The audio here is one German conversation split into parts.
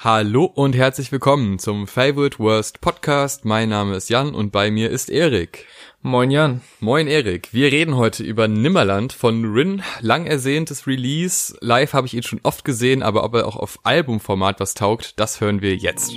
Hallo und herzlich willkommen zum Favorite Worst Podcast. Mein Name ist Jan und bei mir ist Erik. Moin Jan. Moin Erik. Wir reden heute über Nimmerland von Rin. Lang ersehntes Release. Live habe ich ihn schon oft gesehen, aber ob er auch auf Albumformat was taugt, das hören wir jetzt.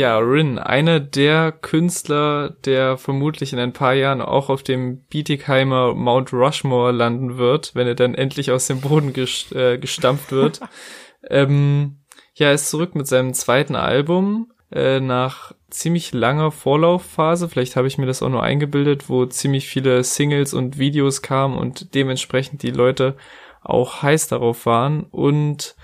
Ja, Rin, einer der Künstler, der vermutlich in ein paar Jahren auch auf dem Bietigheimer Mount Rushmore landen wird, wenn er dann endlich aus dem Boden gest äh, gestampft wird. ähm, ja, ist zurück mit seinem zweiten Album äh, nach ziemlich langer Vorlaufphase. Vielleicht habe ich mir das auch nur eingebildet, wo ziemlich viele Singles und Videos kamen und dementsprechend die Leute auch heiß darauf waren. Und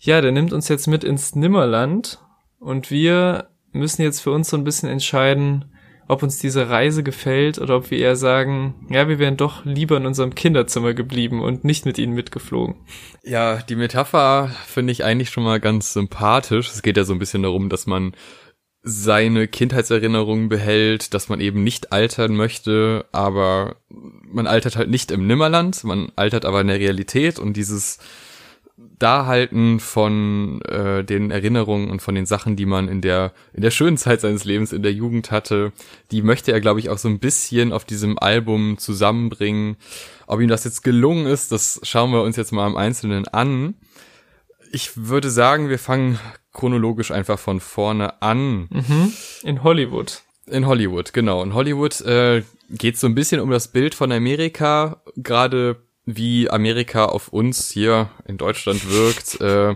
ja, der nimmt uns jetzt mit ins Nimmerland und wir müssen jetzt für uns so ein bisschen entscheiden, ob uns diese Reise gefällt oder ob wir eher sagen, ja, wir wären doch lieber in unserem Kinderzimmer geblieben und nicht mit ihnen mitgeflogen. Ja, die Metapher finde ich eigentlich schon mal ganz sympathisch. Es geht ja so ein bisschen darum, dass man seine Kindheitserinnerungen behält, dass man eben nicht altern möchte, aber man altert halt nicht im Nimmerland, man altert aber in der Realität und dieses Dahalten von äh, den Erinnerungen und von den Sachen, die man in der in der schönen Zeit seines Lebens in der Jugend hatte, die möchte er, glaube ich, auch so ein bisschen auf diesem Album zusammenbringen. Ob ihm das jetzt gelungen ist, das schauen wir uns jetzt mal im Einzelnen an. Ich würde sagen, wir fangen chronologisch einfach von vorne an. Mhm. In Hollywood. In Hollywood, genau. In Hollywood äh, geht so ein bisschen um das Bild von Amerika, gerade wie Amerika auf uns hier in Deutschland wirkt, äh,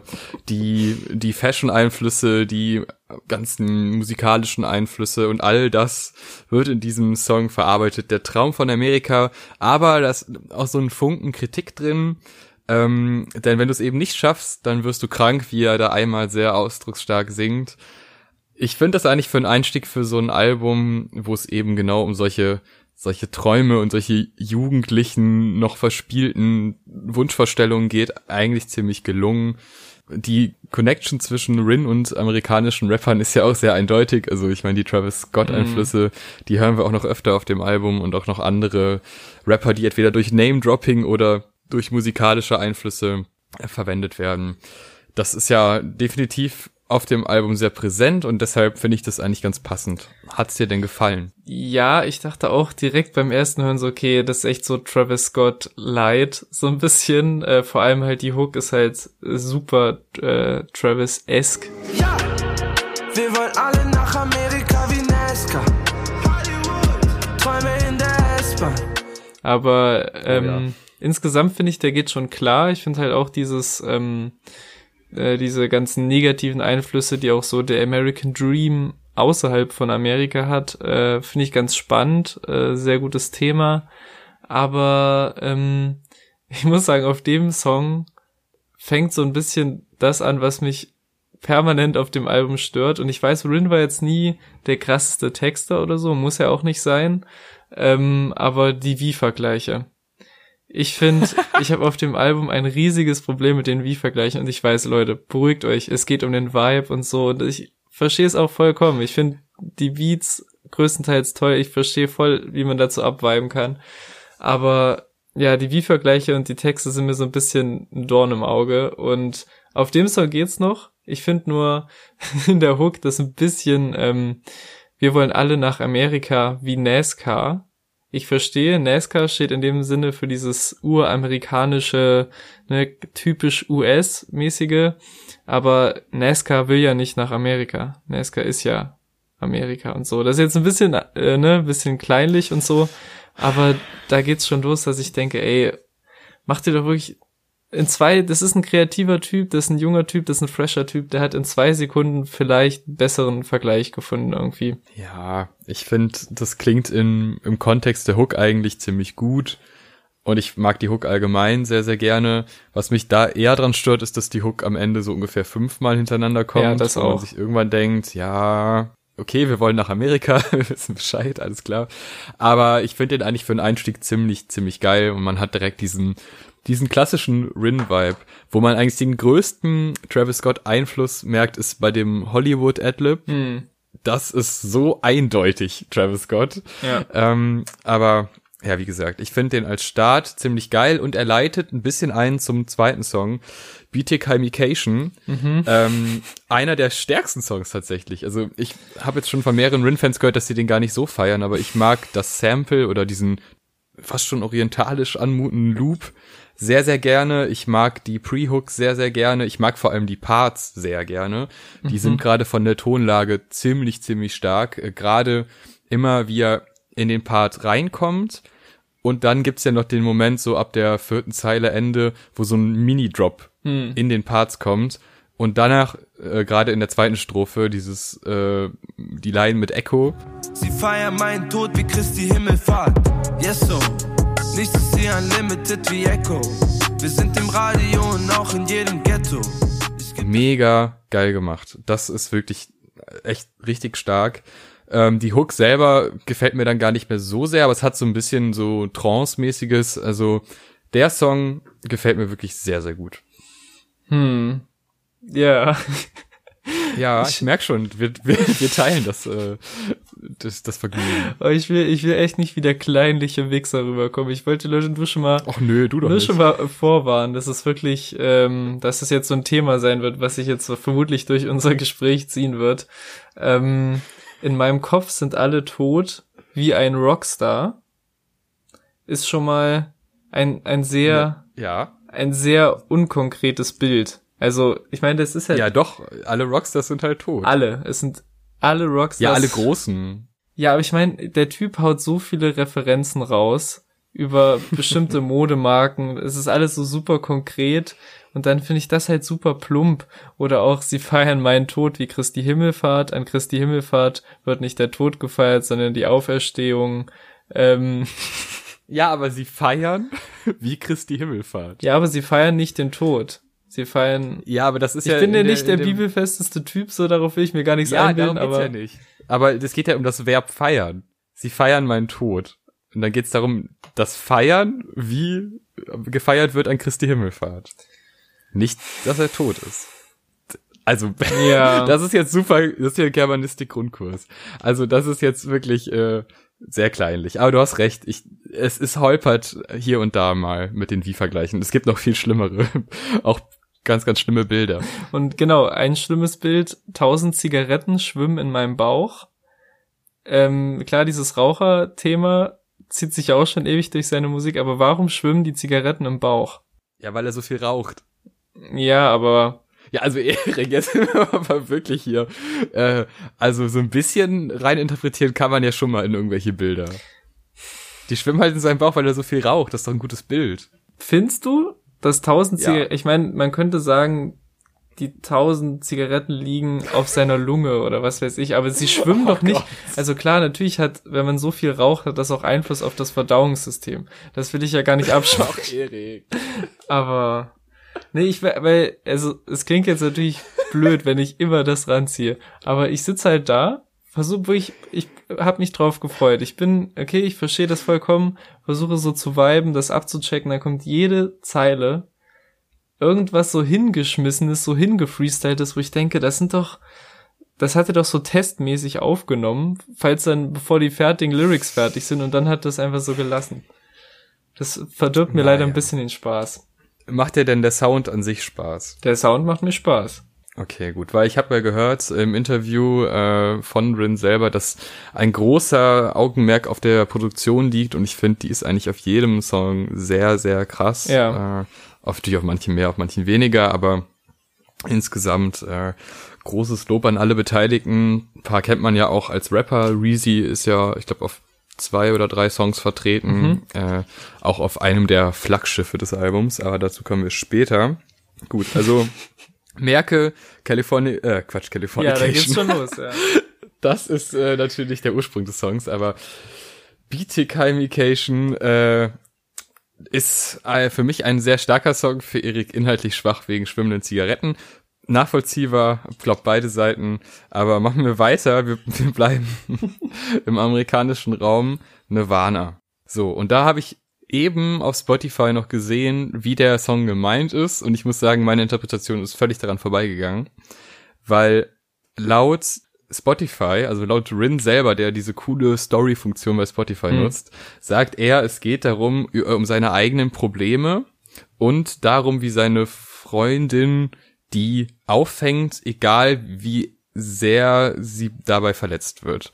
die, die Fashion-Einflüsse, die ganzen musikalischen Einflüsse und all das wird in diesem Song verarbeitet. Der Traum von Amerika, aber da ist auch so ein Funken Kritik drin. Ähm, denn wenn du es eben nicht schaffst, dann wirst du krank, wie er da einmal sehr ausdrucksstark singt. Ich finde das eigentlich für einen Einstieg für so ein Album, wo es eben genau um solche solche Träume und solche jugendlichen, noch verspielten Wunschvorstellungen geht, eigentlich ziemlich gelungen. Die Connection zwischen Rin und amerikanischen Rappern ist ja auch sehr eindeutig. Also ich meine, die Travis Scott-Einflüsse, mm. die hören wir auch noch öfter auf dem Album und auch noch andere Rapper, die entweder durch Name-Dropping oder durch musikalische Einflüsse verwendet werden. Das ist ja definitiv auf dem Album sehr präsent und deshalb finde ich das eigentlich ganz passend. Hat's dir denn gefallen? Ja, ich dachte auch direkt beim ersten Hören so, okay, das ist echt so Travis Scott light, so ein bisschen. Äh, vor allem halt die Hook ist halt super äh, Travis-esque. Ja, wir wollen alle nach Amerika wie Nesca. Hollywood, Träume in der S-Bahn. Aber ähm, oh ja. insgesamt finde ich, der geht schon klar. Ich finde halt auch dieses ähm, äh, diese ganzen negativen Einflüsse, die auch so der American Dream außerhalb von Amerika hat, äh, finde ich ganz spannend, äh, sehr gutes Thema. Aber ähm, ich muss sagen, auf dem Song fängt so ein bisschen das an, was mich permanent auf dem Album stört. Und ich weiß, Rin war jetzt nie der krasseste Texter oder so, muss ja auch nicht sein. Ähm, aber die Wie-Vergleiche. Ich finde, ich habe auf dem Album ein riesiges Problem mit den Wie-Vergleichen und ich weiß, Leute, beruhigt euch, es geht um den Vibe und so und ich verstehe es auch vollkommen. Ich finde die Beats größtenteils toll, ich verstehe voll, wie man dazu abweiben kann. Aber ja, die Wie-Vergleiche und die Texte sind mir so ein bisschen ein Dorn im Auge und auf dem Song geht's noch. Ich finde nur in der Hook das ein bisschen, ähm, wir wollen alle nach Amerika wie NASCAR ich verstehe, NASCAR steht in dem Sinne für dieses uramerikanische, ne, typisch US-mäßige, aber NASCAR will ja nicht nach Amerika. NASCAR ist ja Amerika und so. Das ist jetzt ein bisschen, äh, ne, bisschen kleinlich und so, aber da geht's schon los, dass ich denke, ey, mach dir doch wirklich in zwei, das ist ein kreativer Typ, das ist ein junger Typ, das ist ein fresher Typ, der hat in zwei Sekunden vielleicht einen besseren Vergleich gefunden irgendwie. Ja, ich finde, das klingt in, im Kontext der Hook eigentlich ziemlich gut. Und ich mag die Hook allgemein sehr, sehr gerne. Was mich da eher dran stört, ist, dass die Hook am Ende so ungefähr fünfmal hintereinander kommt. Ja, das auch. Und man sich irgendwann denkt, ja, okay, wir wollen nach Amerika, wir wissen Bescheid, alles klar. Aber ich finde den eigentlich für einen Einstieg ziemlich, ziemlich geil und man hat direkt diesen diesen klassischen Rin-Vibe, wo man eigentlich den größten Travis Scott-Einfluss merkt, ist bei dem Hollywood-Adlib. Hm. Das ist so eindeutig Travis Scott. Ja. Ähm, aber ja, wie gesagt, ich finde den als Start ziemlich geil und er leitet ein bisschen ein zum zweiten Song, BTK Chimication. Mhm. Ähm, einer der stärksten Songs tatsächlich. Also ich habe jetzt schon von mehreren Rin-Fans gehört, dass sie den gar nicht so feiern, aber ich mag das Sample oder diesen fast schon orientalisch anmutenden Loop sehr, sehr gerne. Ich mag die Pre-Hooks sehr, sehr gerne. Ich mag vor allem die Parts sehr gerne. Die mhm. sind gerade von der Tonlage ziemlich, ziemlich stark. Äh, gerade immer, wie er in den Part reinkommt. Und dann gibt's ja noch den Moment so ab der vierten Zeile Ende, wo so ein Mini-Drop hm. in den Parts kommt. Und danach, äh, gerade in der zweiten Strophe, dieses, äh, die Line mit Echo. Sie feiern meinen Tod wie Christi Himmelfahrt. Yes, so. Nichts ist hier unlimited wie Echo. Wir sind im Radio und auch in jedem Ghetto. Mega geil gemacht. Das ist wirklich echt richtig stark. Ähm, die Hook selber gefällt mir dann gar nicht mehr so sehr, aber es hat so ein bisschen so Trance-mäßiges. Also der Song gefällt mir wirklich sehr, sehr gut. Hm. Ja. Ja, ich merk schon, wir, wir, wir teilen das, äh, das, das Vergnügen. Aber ich will, ich will echt nicht wie der kleinliche Wichser rüberkommen. Ich wollte Löschen du schon mal, Ach nö, du doch nur nicht. schon mal vorwarnen, dass es wirklich, ähm, dass es jetzt so ein Thema sein wird, was sich jetzt vermutlich durch unser Gespräch ziehen wird. Ähm, in meinem Kopf sind alle tot wie ein Rockstar. Ist schon mal ein, ein sehr, ja. ein sehr unkonkretes Bild. Also, ich meine, das ist halt. Ja, doch, alle Rockstars sind halt tot. Alle. Es sind alle Rockstars. Ja, alle großen. Ja, aber ich meine, der Typ haut so viele Referenzen raus über bestimmte Modemarken. Es ist alles so super konkret. Und dann finde ich das halt super plump. Oder auch, sie feiern meinen Tod wie Christi Himmelfahrt. An Christi Himmelfahrt wird nicht der Tod gefeiert, sondern die Auferstehung. Ähm, ja, aber sie feiern wie Christi Himmelfahrt. Ja, aber sie feiern nicht den Tod. Sie feiern. Ja, aber das ist ich ja. Ich bin ja nicht der bibelfesteste Typ, so darauf will ich mir gar nichts ja, einbilden, darum aber. Ja nicht. Aber es geht ja um das Verb feiern. Sie feiern meinen Tod. Und dann geht es darum, das Feiern, wie gefeiert wird an Christi Himmelfahrt. Nicht, dass er tot ist. Also, ja. das ist jetzt super, das ist ja Germanistik-Grundkurs. Also, das ist jetzt wirklich äh, sehr kleinlich. Aber du hast recht, ich, es ist holpert hier und da mal mit den Wie-Vergleichen. Es gibt noch viel schlimmere, auch ganz, ganz schlimme Bilder. Und genau, ein schlimmes Bild, tausend Zigaretten schwimmen in meinem Bauch. Ähm, klar, dieses Raucher-Thema zieht sich auch schon ewig durch seine Musik, aber warum schwimmen die Zigaretten im Bauch? Ja, weil er so viel raucht. Ja, aber ja, also Erik, jetzt sind wir aber wirklich hier. Äh, also so ein bisschen rein interpretieren kann man ja schon mal in irgendwelche Bilder. Die schwimmen halt in seinem Bauch, weil er so viel raucht. Das ist doch ein gutes Bild. Findest du, dass tausend Zigaretten, ja. ich meine, man könnte sagen, die tausend Zigaretten liegen auf seiner Lunge oder was weiß ich, aber sie schwimmen oh doch nicht. Gott. Also klar, natürlich hat, wenn man so viel raucht, hat das auch Einfluss auf das Verdauungssystem. Das will ich ja gar nicht abschauen. aber Nee, ich weil, also es klingt jetzt natürlich blöd, wenn ich immer das ranziehe. Aber ich sitze halt da, versuche ich, ich habe mich drauf gefreut. Ich bin, okay, ich verstehe das vollkommen, versuche so zu viben, das abzuchecken, dann kommt jede Zeile irgendwas so hingeschmissenes, so hingefreestyltes, wo ich denke, das sind doch, das hat er doch so testmäßig aufgenommen, falls dann, bevor die fertigen Lyrics fertig sind und dann hat das einfach so gelassen. Das verdirbt mir naja. leider ein bisschen den Spaß macht dir denn der Sound an sich Spaß? Der Sound macht mir Spaß. Okay, gut, weil ich habe ja gehört im Interview äh, von Rin selber, dass ein großer Augenmerk auf der Produktion liegt und ich finde, die ist eigentlich auf jedem Song sehr, sehr krass. Ja. Äh, auf natürlich auf manchen mehr, auf manchen weniger, aber insgesamt äh, großes Lob an alle Beteiligten. Ein paar kennt man ja auch als Rapper. Reezy ist ja, ich glaube, auf zwei oder drei Songs vertreten, mhm. äh, auch auf einem der Flaggschiffe des Albums, aber dazu kommen wir später. Gut, also merke California, äh, Quatsch, California. Ja, da geht's schon los, ja. Das ist äh, natürlich der Ursprung des Songs, aber BTK äh, ist äh, für mich ein sehr starker Song, für Erik inhaltlich schwach wegen schwimmenden Zigaretten nachvollziehbar, glaub beide Seiten, aber machen wir weiter, wir, wir bleiben im amerikanischen Raum Nirvana. So, und da habe ich eben auf Spotify noch gesehen, wie der Song gemeint ist. Und ich muss sagen, meine Interpretation ist völlig daran vorbeigegangen, weil laut Spotify, also laut Rin selber, der diese coole Story-Funktion bei Spotify mhm. nutzt, sagt er, es geht darum, um seine eigenen Probleme und darum, wie seine Freundin die auffängt, egal wie sehr sie dabei verletzt wird.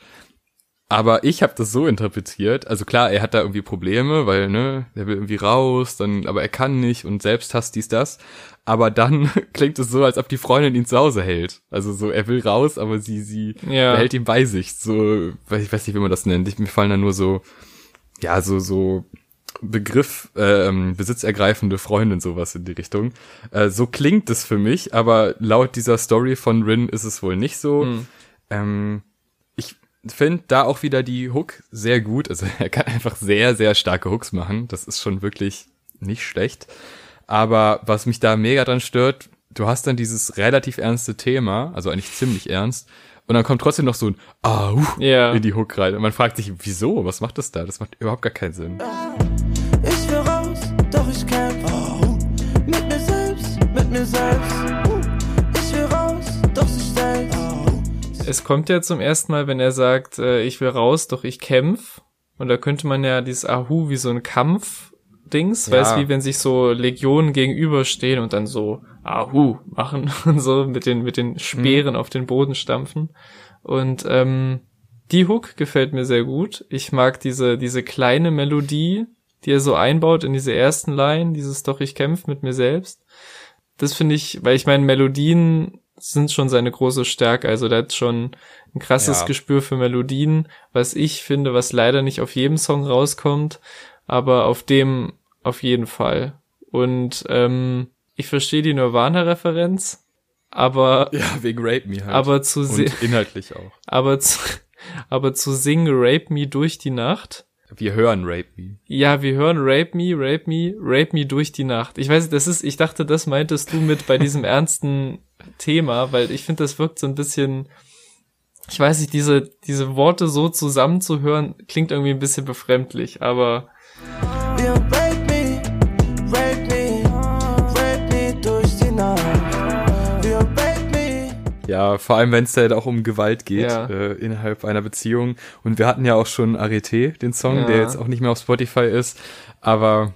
Aber ich habe das so interpretiert, also klar, er hat da irgendwie Probleme, weil ne, er will irgendwie raus, dann aber er kann nicht und selbst hasst dies das, aber dann klingt es so, als ob die Freundin ihn zu Hause hält. Also so er will raus, aber sie sie ja. behält ihn bei sich, so ich weiß nicht, wie man das nennt. Ich, mir fallen da nur so ja, so so Begriff äh, ähm, besitzergreifende Freundin sowas in die Richtung. Äh, so klingt es für mich, aber laut dieser Story von Rin ist es wohl nicht so. Mhm. Ähm, ich finde da auch wieder die Hook sehr gut. Also er kann einfach sehr, sehr starke Hooks machen. Das ist schon wirklich nicht schlecht. Aber was mich da mega dran stört, du hast dann dieses relativ ernste Thema, also eigentlich ziemlich ernst, und dann kommt trotzdem noch so ein Au ja. in die Hook rein. Und man fragt sich, wieso? Was macht das da? Das macht überhaupt gar keinen Sinn. Mir selbst. Ich will raus, doch ich selbst. Es kommt ja zum ersten Mal, wenn er sagt, äh, ich will raus, doch ich kämpf. Und da könnte man ja dieses Ahu wie so ein Kampf Dings, ja. weißt wie wenn sich so Legionen gegenüberstehen und dann so Ahu machen und so mit den mit den Speeren mhm. auf den Boden stampfen. Und ähm, die Hook gefällt mir sehr gut. Ich mag diese diese kleine Melodie, die er so einbaut in diese ersten Line, dieses doch ich kämpf mit mir selbst. Das finde ich, weil ich meine Melodien sind schon seine große Stärke. Also der hat schon ein krasses ja. Gespür für Melodien, was ich finde, was leider nicht auf jedem Song rauskommt aber auf dem auf jeden Fall. Und ähm, ich verstehe die Nirvana-Referenz, aber ja wegen Rape Me halt. Aber zu Und inhaltlich auch. Aber zu, aber zu singen Rape Me durch die Nacht. Wir hören Rape Me. Ja, wir hören Rape Me, Rape Me, Rape Me durch die Nacht. Ich weiß, das ist, ich dachte, das meintest du mit bei diesem ernsten Thema, weil ich finde, das wirkt so ein bisschen, ich weiß nicht, diese, diese Worte so zusammenzuhören, klingt irgendwie ein bisschen befremdlich, aber Ja, vor allem wenn es da halt auch um Gewalt geht ja. äh, innerhalb einer Beziehung. Und wir hatten ja auch schon Arete, den Song, ja. der jetzt auch nicht mehr auf Spotify ist. Aber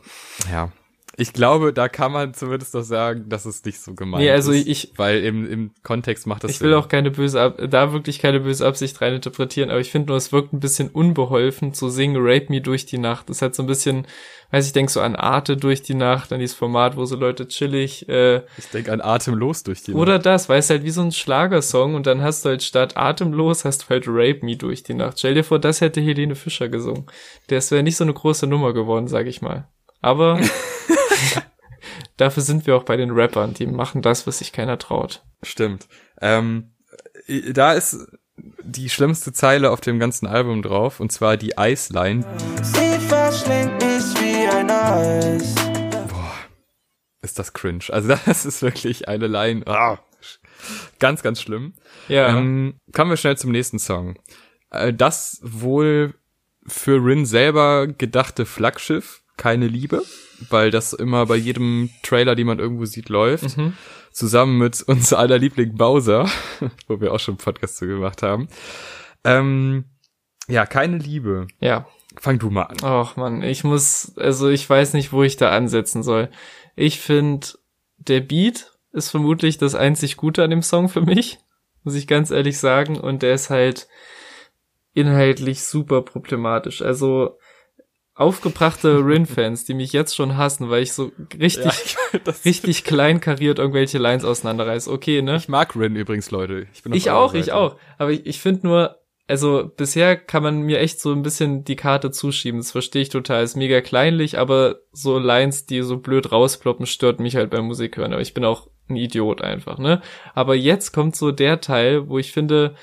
ja, ich glaube, da kann man zumindest doch sagen, dass es nicht so gemeint nee, also ist. Ich, weil im, im Kontext macht das Ich will auch keine böse, da wirklich keine böse Absicht rein interpretieren, aber ich finde nur, es wirkt ein bisschen unbeholfen zu singen Rape Me durch die Nacht. Das hat so ein bisschen, weiß ich, denk so an Arte durch die Nacht, an dieses Format, wo so Leute chillig, äh, Ich denk an Atemlos durch die Nacht. Oder das, weißt halt, wie so ein Schlagersong und dann hast du halt statt Atemlos hast du halt Rape Me durch die Nacht. Stell dir vor, das hätte Helene Fischer gesungen. Das wäre nicht so eine große Nummer geworden, sag ich mal. Aber dafür sind wir auch bei den Rappern, die machen das, was sich keiner traut. Stimmt. Ähm, da ist die schlimmste Zeile auf dem ganzen Album drauf, und zwar die Eisline. Sie verschlingt mich wie ein Eis. Boah, ist das cringe. Also das ist wirklich eine Line. Oh, ganz, ganz schlimm. Ja. Ähm, kommen wir schnell zum nächsten Song. Äh, das wohl für Rin selber gedachte Flaggschiff keine Liebe, weil das immer bei jedem Trailer, die man irgendwo sieht, läuft. Mhm. Zusammen mit uns aller Liebling Bowser, wo wir auch schon einen Podcast zu gemacht haben. Ähm, ja, keine Liebe. Ja. Fang du mal an. Ach man, ich muss, also ich weiß nicht, wo ich da ansetzen soll. Ich finde, der Beat ist vermutlich das einzig Gute an dem Song für mich, muss ich ganz ehrlich sagen. Und der ist halt inhaltlich super problematisch. Also aufgebrachte Rin-Fans, die mich jetzt schon hassen, weil ich so richtig, ja, richtig klein kariert irgendwelche Lines auseinanderreiß. Okay, ne? Ich mag Rin übrigens, Leute. Ich, bin ich auch, Seite. ich auch. Aber ich, ich finde nur, also bisher kann man mir echt so ein bisschen die Karte zuschieben. Das verstehe ich total. Ist mega kleinlich, aber so Lines, die so blöd rausploppen, stört mich halt beim Musik hören. Aber ich bin auch ein Idiot einfach, ne? Aber jetzt kommt so der Teil, wo ich finde,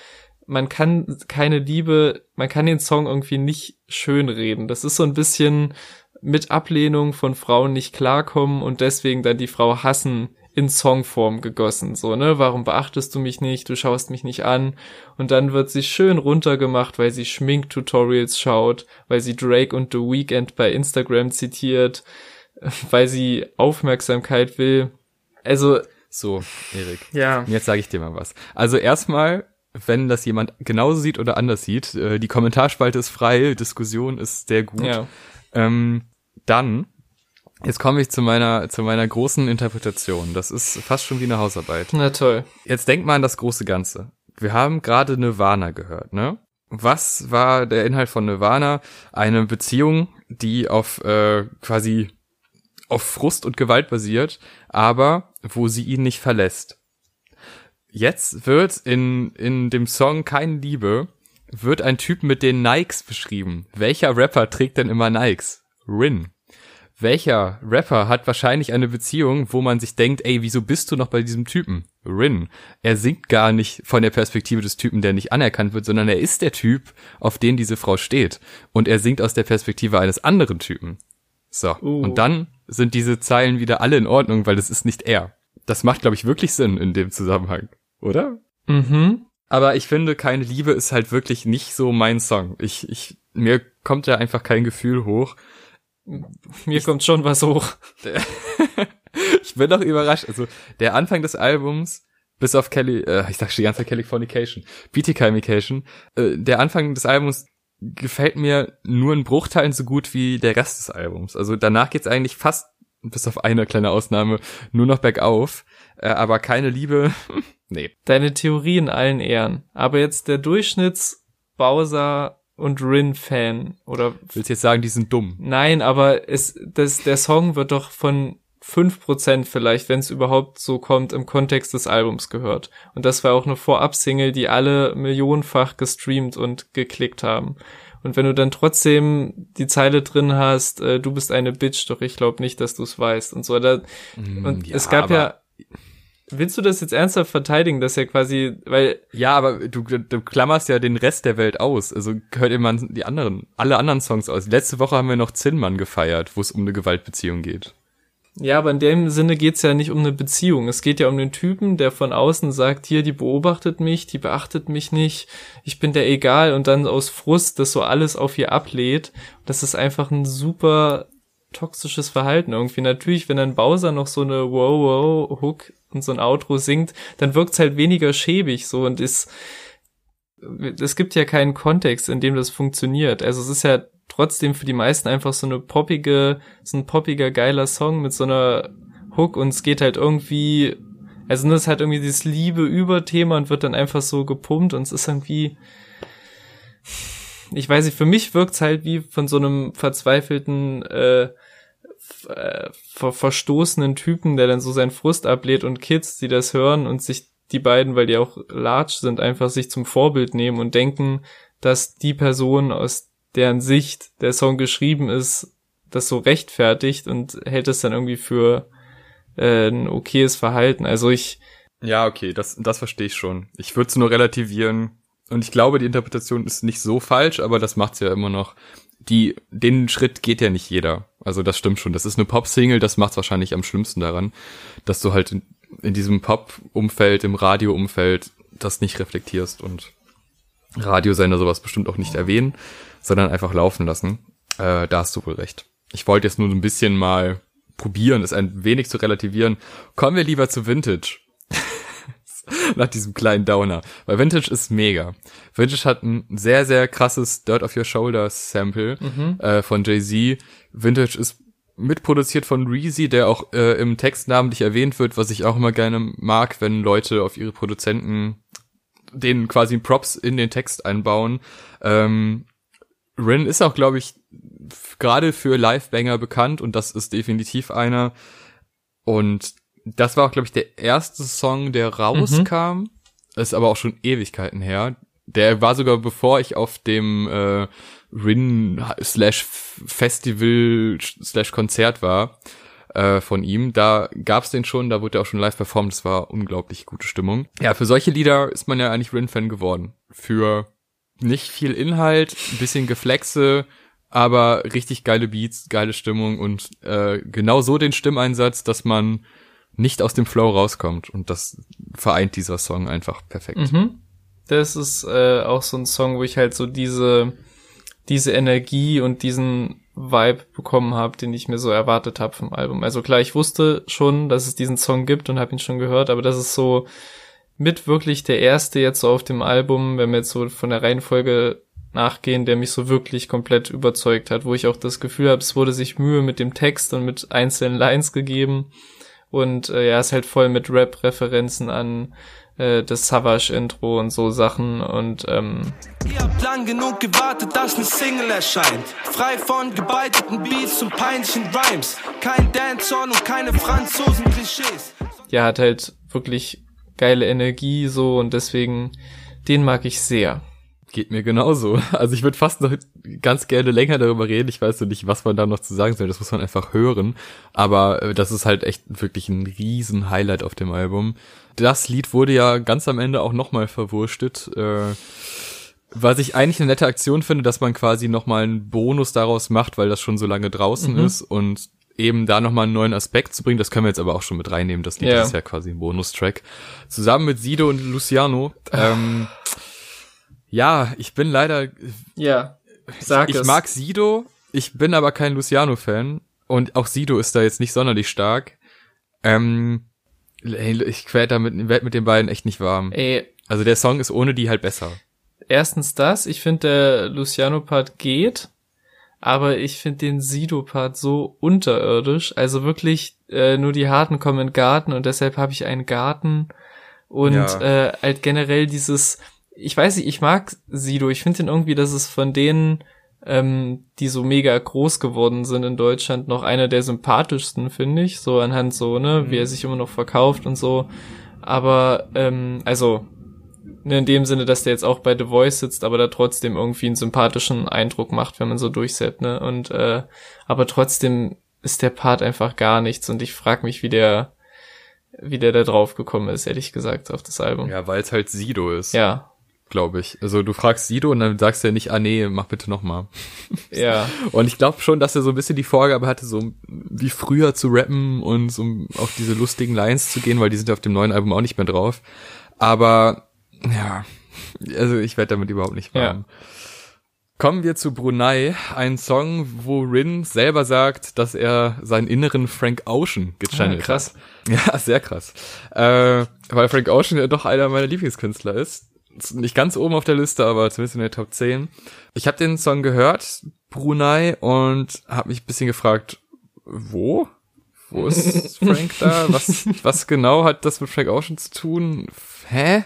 man kann keine Liebe, man kann den Song irgendwie nicht schön reden. Das ist so ein bisschen mit Ablehnung von Frauen nicht klarkommen und deswegen dann die Frau hassen in Songform gegossen, so, ne? Warum beachtest du mich nicht? Du schaust mich nicht an. Und dann wird sie schön runtergemacht, weil sie Schminktutorials schaut, weil sie Drake und The Weeknd bei Instagram zitiert, weil sie Aufmerksamkeit will. Also. So, Erik. Ja. Jetzt sage ich dir mal was. Also erstmal wenn das jemand genauso sieht oder anders sieht. Äh, die Kommentarspalte ist frei, Diskussion ist sehr gut. Ja. Ähm, dann, jetzt komme ich zu meiner, zu meiner großen Interpretation. Das ist fast schon wie eine Hausarbeit. Na toll. Jetzt denk mal an das große Ganze. Wir haben gerade Nirvana gehört, ne? Was war der Inhalt von Nirvana? Eine Beziehung, die auf äh, quasi auf Frust und Gewalt basiert, aber wo sie ihn nicht verlässt. Jetzt wird in, in dem Song Keine Liebe wird ein Typ mit den Nikes beschrieben. Welcher Rapper trägt denn immer Nikes? Rin. Welcher Rapper hat wahrscheinlich eine Beziehung, wo man sich denkt, ey, wieso bist du noch bei diesem Typen? Rin. Er singt gar nicht von der Perspektive des Typen, der nicht anerkannt wird, sondern er ist der Typ, auf den diese Frau steht. Und er singt aus der Perspektive eines anderen Typen. So. Uh. Und dann sind diese Zeilen wieder alle in Ordnung, weil das ist nicht er. Das macht, glaube ich, wirklich Sinn in dem Zusammenhang, oder? Mhm. Aber ich finde, keine Liebe ist halt wirklich nicht so mein Song. Ich, ich, mir kommt ja einfach kein Gefühl hoch. Mir kommt schon was hoch. ich bin doch überrascht. Also, der Anfang des Albums, bis auf Kelly, äh, ich sag schon die ganze Zeit Californication, BTK äh, der Anfang des Albums gefällt mir nur in Bruchteilen so gut wie der Rest des Albums. Also danach geht's eigentlich fast, bis auf eine kleine Ausnahme, nur noch bergauf. Äh, aber keine Liebe, nee. Deine Theorie in allen Ehren. Aber jetzt der Durchschnitts Bowser und Rin-Fan oder. Willst du jetzt sagen, die sind dumm? Nein, aber es, das, der Song wird doch von fünf Prozent vielleicht, wenn es überhaupt so kommt, im Kontext des Albums gehört. Und das war auch eine Vorab-Single, die alle millionenfach gestreamt und geklickt haben. Und wenn du dann trotzdem die Zeile drin hast, äh, du bist eine Bitch, doch ich glaube nicht, dass du es weißt und so. Da, mm, und ja, es gab ja. Willst du das jetzt ernsthaft verteidigen, dass er quasi, weil. Ja, aber du, du klammerst ja den Rest der Welt aus. Also hört immer die anderen, alle anderen Songs aus. Letzte Woche haben wir noch Zinnmann gefeiert, wo es um eine Gewaltbeziehung geht. Ja, aber in dem Sinne geht's ja nicht um eine Beziehung. Es geht ja um den Typen, der von außen sagt, hier, die beobachtet mich, die beachtet mich nicht, ich bin der egal und dann aus Frust das so alles auf ihr ablehnt. Das ist einfach ein super toxisches Verhalten irgendwie. Natürlich, wenn ein Bowser noch so eine Wow-Wow-Hook und so ein Outro singt, dann wirkt's halt weniger schäbig so und ist es gibt ja keinen Kontext, in dem das funktioniert. Also es ist ja trotzdem für die meisten einfach so eine poppige, so ein poppiger, geiler Song mit so einer Hook und es geht halt irgendwie, also das ist halt irgendwie dieses Liebe-Über-Thema und wird dann einfach so gepumpt und es ist irgendwie, ich weiß nicht, für mich wirkt's halt wie von so einem verzweifelten, äh, äh, ver verstoßenen Typen, der dann so seinen Frust ablehnt und Kids, die das hören und sich die beiden, weil die auch large sind, einfach sich zum Vorbild nehmen und denken, dass die Person, aus deren Sicht der Song geschrieben ist, das so rechtfertigt und hält es dann irgendwie für äh, ein okayes Verhalten. Also ich. Ja, okay, das, das verstehe ich schon. Ich würde es nur relativieren. Und ich glaube, die Interpretation ist nicht so falsch, aber das macht's ja immer noch. Die, den Schritt geht ja nicht jeder. Also das stimmt schon. Das ist eine Pop-Single, das macht's wahrscheinlich am schlimmsten daran, dass du halt in, diesem Pop-Umfeld, im Radio-Umfeld das nicht reflektierst und Radiosender sowas bestimmt auch nicht erwähnen sondern einfach laufen lassen. Äh, da hast du wohl recht. Ich wollte jetzt nur so ein bisschen mal probieren, es ein wenig zu relativieren. Kommen wir lieber zu Vintage. Nach diesem kleinen Downer. Weil Vintage ist mega. Vintage hat ein sehr, sehr krasses Dirt of Your Shoulders Sample mhm. äh, von Jay-Z. Vintage ist mitproduziert von Reezy, der auch äh, im Text namentlich erwähnt wird, was ich auch immer gerne mag, wenn Leute auf ihre Produzenten den quasi Props in den Text einbauen. Ähm, Rin ist auch, glaube ich, gerade für Live-Banger bekannt und das ist definitiv einer. Und das war auch, glaube ich, der erste Song, der rauskam. Mhm. Ist aber auch schon Ewigkeiten her. Der war sogar bevor ich auf dem äh, Rin slash Festival slash Konzert war äh, von ihm. Da gab's den schon, da wurde er auch schon live performt. Das war unglaublich gute Stimmung. Ja, für solche Lieder ist man ja eigentlich Rin-Fan geworden. Für nicht viel Inhalt, bisschen Geflexe, aber richtig geile Beats, geile Stimmung und äh, genau so den Stimmeinsatz, dass man nicht aus dem Flow rauskommt. Und das vereint dieser Song einfach perfekt. Mhm. Das ist äh, auch so ein Song, wo ich halt so diese, diese Energie und diesen Vibe bekommen habe, den ich mir so erwartet habe vom Album. Also klar, ich wusste schon, dass es diesen Song gibt und habe ihn schon gehört, aber das ist so, mit wirklich der erste jetzt so auf dem Album, wenn wir jetzt so von der Reihenfolge nachgehen, der mich so wirklich komplett überzeugt hat, wo ich auch das Gefühl habe, es wurde sich Mühe mit dem Text und mit einzelnen Lines gegeben und äh, ja, ist halt voll mit Rap-Referenzen an äh, das Savage-Intro und so Sachen und ähm Ihr habt lang genug gewartet, dass eine Single erscheint. Frei von gebeiteten Beats und peinlichen Rhymes. Kein Dancehall und keine Franzosen-Klischees. Ja, hat halt wirklich geile Energie so und deswegen den mag ich sehr. Geht mir genauso. Also ich würde fast noch ganz gerne länger darüber reden. Ich weiß so nicht, was man da noch zu sagen soll. Das muss man einfach hören. Aber äh, das ist halt echt wirklich ein riesen Highlight auf dem Album. Das Lied wurde ja ganz am Ende auch nochmal verwurstet. Äh, was ich eigentlich eine nette Aktion finde, dass man quasi nochmal einen Bonus daraus macht, weil das schon so lange draußen mhm. ist und eben da nochmal einen neuen Aspekt zu bringen. Das können wir jetzt aber auch schon mit reinnehmen. Das Lied yeah. ist ja quasi ein Bonustrack. Zusammen mit Sido und Luciano. Ähm, ja, ich bin leider. Ja. Sag ich, ich mag Sido, ich bin aber kein Luciano-Fan. Und auch Sido ist da jetzt nicht sonderlich stark. Ähm, ich werd da mit, werd mit den beiden echt nicht warm. Ey. Also der Song ist ohne die halt besser. Erstens das, ich finde der Luciano-Part geht, aber ich finde den Sido-Part so unterirdisch. Also wirklich, äh, nur die Harten kommen in den Garten und deshalb habe ich einen Garten und ja. äh, halt generell dieses, ich weiß nicht, ich mag Sido, ich finde den irgendwie, dass es von denen, ähm, die so mega groß geworden sind in Deutschland, noch einer der sympathischsten, finde ich, so anhand so, ne, mhm. wie er sich immer noch verkauft und so. Aber, ähm, also, Ne, in dem Sinne, dass der jetzt auch bei The Voice sitzt, aber da trotzdem irgendwie einen sympathischen Eindruck macht, wenn man so durchsetzt, ne? Und äh, aber trotzdem ist der Part einfach gar nichts und ich frag mich, wie der wie der da drauf gekommen ist, ehrlich gesagt, auf das Album. Ja, weil es halt Sido ist. Ja. Glaube ich. Also du fragst Sido und dann sagst du ja nicht, ah nee, mach bitte nochmal. Ja. Und ich glaube schon, dass er so ein bisschen die Vorgabe hatte, so wie früher zu rappen und so auf diese lustigen Lines zu gehen, weil die sind ja auf dem neuen Album auch nicht mehr drauf. Aber ja, also ich werde damit überhaupt nicht warm. Ja. Kommen wir zu Brunei, ein Song, wo Rin selber sagt, dass er seinen inneren Frank Ocean gechannelt ah, krass. hat. Ja, sehr krass. Äh, weil Frank Ocean ja doch einer meiner Lieblingskünstler ist. Nicht ganz oben auf der Liste, aber zumindest in der Top 10. Ich habe den Song gehört, Brunei, und habe mich ein bisschen gefragt, wo? Wo ist Frank da? Was, was genau hat das mit Frank Ocean zu tun? Hä?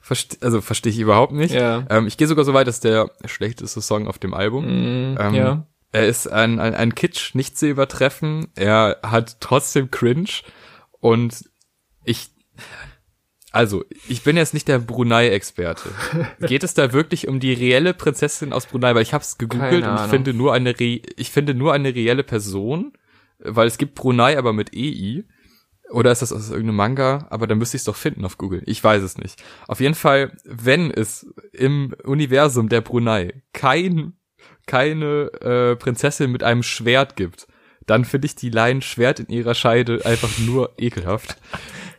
Verste also verstehe ich überhaupt nicht. Ja. Ähm, ich gehe sogar so weit, dass der schlechteste Song auf dem Album. Mm, ähm, ja. Er ist ein, ein, ein Kitsch, nicht zu übertreffen. Er hat trotzdem Cringe. Und ich, also, ich bin jetzt nicht der Brunei-Experte. Geht es da wirklich um die reelle Prinzessin aus Brunei? Weil ich habe es gegoogelt und ich finde nur eine, Re ich finde nur eine reelle Person weil es gibt Brunei, aber mit EI. Oder ist das aus irgendeinem Manga? Aber dann müsste ich es doch finden auf Google. Ich weiß es nicht. Auf jeden Fall, wenn es im Universum der Brunei kein, keine äh, Prinzessin mit einem Schwert gibt, dann finde ich die Line Schwert in ihrer Scheide einfach nur ekelhaft.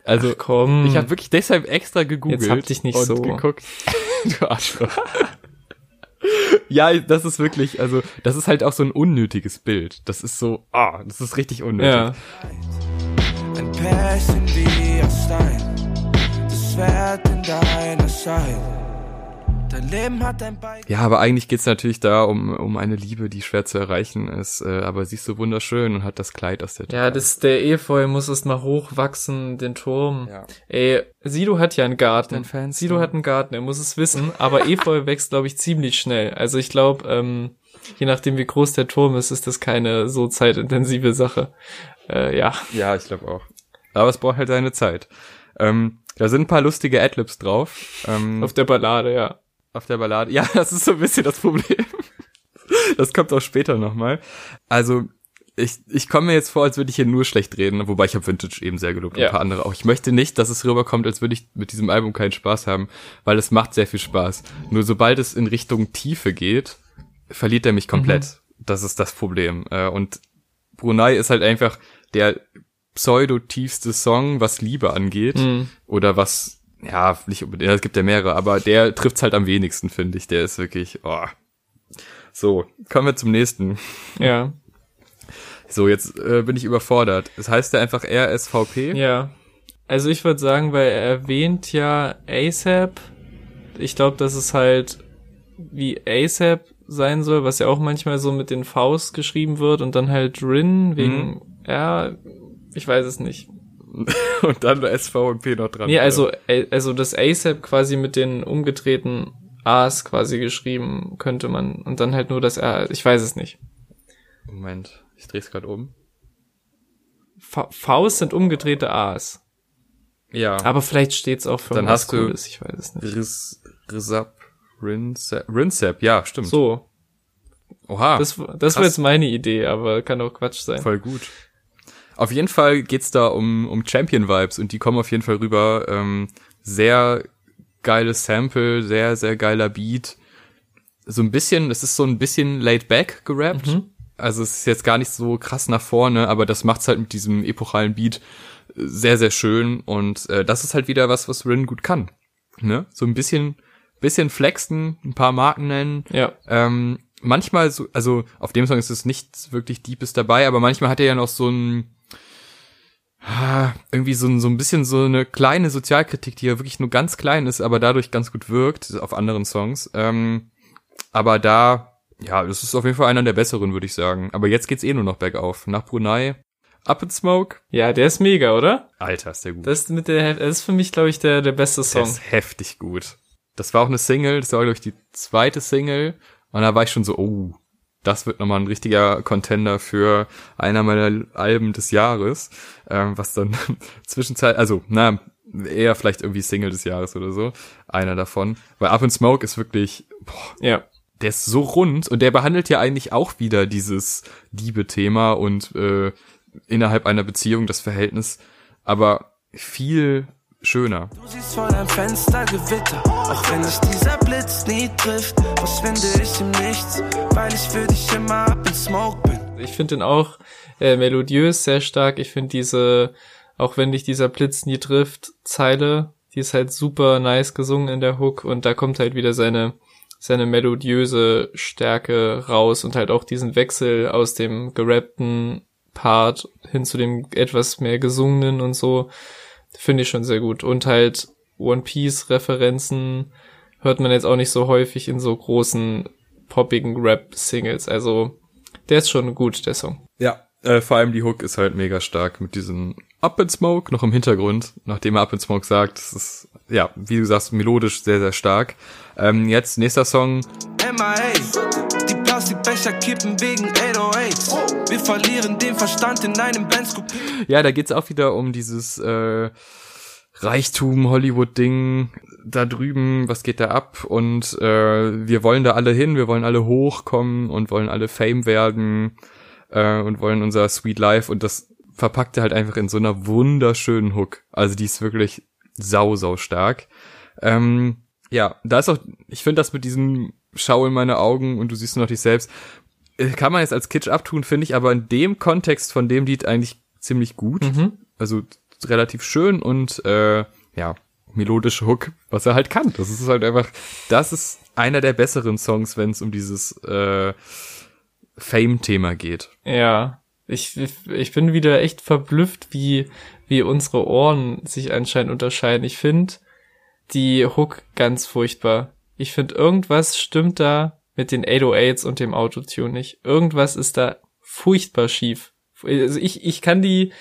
Also Ach komm. ich habe wirklich deshalb extra gegoogelt Jetzt hab dich nicht und so. geguckt. du Arschloch. ja, das ist wirklich, also, das ist halt auch so ein unnötiges Bild. Das ist so, ah, das ist richtig unnötig. Ja. Ein Pärchen wie ein Stein, das Schwert in deiner Scheide. Dein Leben hat ein Bein. Ja, aber eigentlich geht's natürlich da um, um eine Liebe, die schwer zu erreichen ist. Äh, aber sie ist so wunderschön und hat das Kleid aus der Tür. Ja, das, der Efeu muss erst mal hochwachsen, den Turm. Ja. Ey, Sido hat ja einen Garten. Sido hat einen Garten, er muss es wissen. Aber Efeu wächst, glaube ich, ziemlich schnell. Also ich glaube, ähm, je nachdem wie groß der Turm ist, ist das keine so zeitintensive Sache. Äh, ja. Ja, ich glaube auch. Aber es braucht halt seine Zeit. Ähm, da sind ein paar lustige Adlibs drauf. Ähm, Auf der Ballade, ja auf der Ballade. Ja, das ist so ein bisschen das Problem. Das kommt auch später nochmal. Also, ich, ich komme mir jetzt vor, als würde ich hier nur schlecht reden, wobei ich habe Vintage eben sehr gelobt und ja. ein paar andere auch. Ich möchte nicht, dass es rüberkommt, als würde ich mit diesem Album keinen Spaß haben, weil es macht sehr viel Spaß. Nur sobald es in Richtung Tiefe geht, verliert er mich komplett. Mhm. Das ist das Problem. Äh, und Brunei ist halt einfach der pseudo-tiefste Song, was Liebe angeht. Mhm. Oder was ja, nicht unbedingt, es gibt ja mehrere, aber der trifft's halt am wenigsten, finde ich. Der ist wirklich, oh. So, kommen wir zum nächsten. Ja. So, jetzt äh, bin ich überfordert. Es heißt ja einfach RSVP. Ja. Also ich würde sagen, weil er erwähnt ja ASAP. Ich glaube, dass es halt wie ASAP sein soll, was ja auch manchmal so mit den Vs geschrieben wird und dann halt Rin wegen, mhm. ja, ich weiß es nicht. und dann SV und P noch dran. Nee, also, also das ASAP quasi mit den umgedrehten A's quasi geschrieben könnte man und dann halt nur das R, ich weiß es nicht. Moment, ich dreh's gerade um. V Vs sind umgedrehte A's. Ja. Aber vielleicht steht's auch für Dann hast Cooles, ich weiß es nicht. Riz, Rizap, Rinsap, Rinsap, ja, stimmt. So. Oha. Das, das war jetzt meine Idee, aber kann auch Quatsch sein. Voll gut. Auf jeden Fall geht's da um, um Champion-Vibes und die kommen auf jeden Fall rüber. Ähm, sehr geiles Sample, sehr, sehr geiler Beat. So ein bisschen, es ist so ein bisschen laid back gerappt. Mhm. Also es ist jetzt gar nicht so krass nach vorne, aber das macht's halt mit diesem epochalen Beat sehr, sehr schön. Und äh, das ist halt wieder was, was Rin gut kann. Ne? So ein bisschen, bisschen flexen, ein paar Marken nennen. Ja. Ähm, manchmal so, also auf dem Song ist es nichts wirklich Deepes dabei, aber manchmal hat er ja noch so ein irgendwie so, so ein bisschen so eine kleine Sozialkritik, die ja wirklich nur ganz klein ist, aber dadurch ganz gut wirkt auf anderen Songs. Ähm, aber da, ja, das ist auf jeden Fall einer der besseren, würde ich sagen. Aber jetzt geht's eh nur noch bergauf. Nach Brunei, Up in Smoke. Ja, der ist mega, oder? Alter, ist der gut. Das, mit der, das ist für mich, glaube ich, der, der beste Song. Der ist heftig gut. Das war auch eine Single, das war, glaube ich, die zweite Single. Und da war ich schon so, oh, das wird nochmal ein richtiger Contender für einer meiner Alben des Jahres, ähm, was dann zwischenzeit, also, na, eher vielleicht irgendwie Single des Jahres oder so, einer davon, weil Up in Smoke ist wirklich, boah, ja. der ist so rund und der behandelt ja eigentlich auch wieder dieses Liebe-Thema und äh, innerhalb einer Beziehung das Verhältnis, aber viel schöner. Du siehst vor deinem Fenster Gewitter, auch wenn dich dieser Blitz nie trifft. Was finde ich im Nichts, weil ich für dich immer in Smoke bin. Ich finde den auch äh, melodiös sehr stark. Ich finde diese, auch wenn dich dieser Blitz nie trifft, Zeile, die ist halt super nice gesungen in der Hook und da kommt halt wieder seine seine melodiöse Stärke raus und halt auch diesen Wechsel aus dem gerappten Part hin zu dem etwas mehr gesungenen und so Finde ich schon sehr gut. Und halt One Piece Referenzen hört man jetzt auch nicht so häufig in so großen poppigen Rap Singles. Also der ist schon gut, der Song. Ja, äh, vor allem die Hook ist halt mega stark mit diesem Up in Smoke noch im Hintergrund, nachdem er Up in Smoke sagt. Das ist, ja, wie du sagst, melodisch sehr, sehr stark. Ähm, jetzt nächster Song. MIA. Die Plastikbecher kippen wegen 808. Wir verlieren den Verstand in einem Benz Ja, da geht's auch wieder um dieses äh, Reichtum, Hollywood-Ding da drüben, was geht da ab? Und äh, wir wollen da alle hin, wir wollen alle hochkommen und wollen alle Fame werden äh, und wollen unser Sweet Life und das verpackt er halt einfach in so einer wunderschönen Hook. Also die ist wirklich sau, sau stark. Ähm, ja, da ist auch, ich finde das mit diesem Schau in meine Augen und du siehst nur noch dich selbst, kann man jetzt als Kitsch abtun, finde ich, aber in dem Kontext von dem Lied eigentlich ziemlich gut. Mhm. Also relativ schön und äh, ja, melodische Hook, was er halt kann. Das ist halt einfach, das ist einer der besseren Songs, wenn es um dieses äh, Fame-Thema geht. Ja, ich, ich bin wieder echt verblüfft, wie, wie unsere Ohren sich anscheinend unterscheiden. Ich finde die Hook ganz furchtbar. Ich finde, irgendwas stimmt da mit den 808s und dem Autotune nicht. Irgendwas ist da furchtbar schief. Also ich, ich kann die,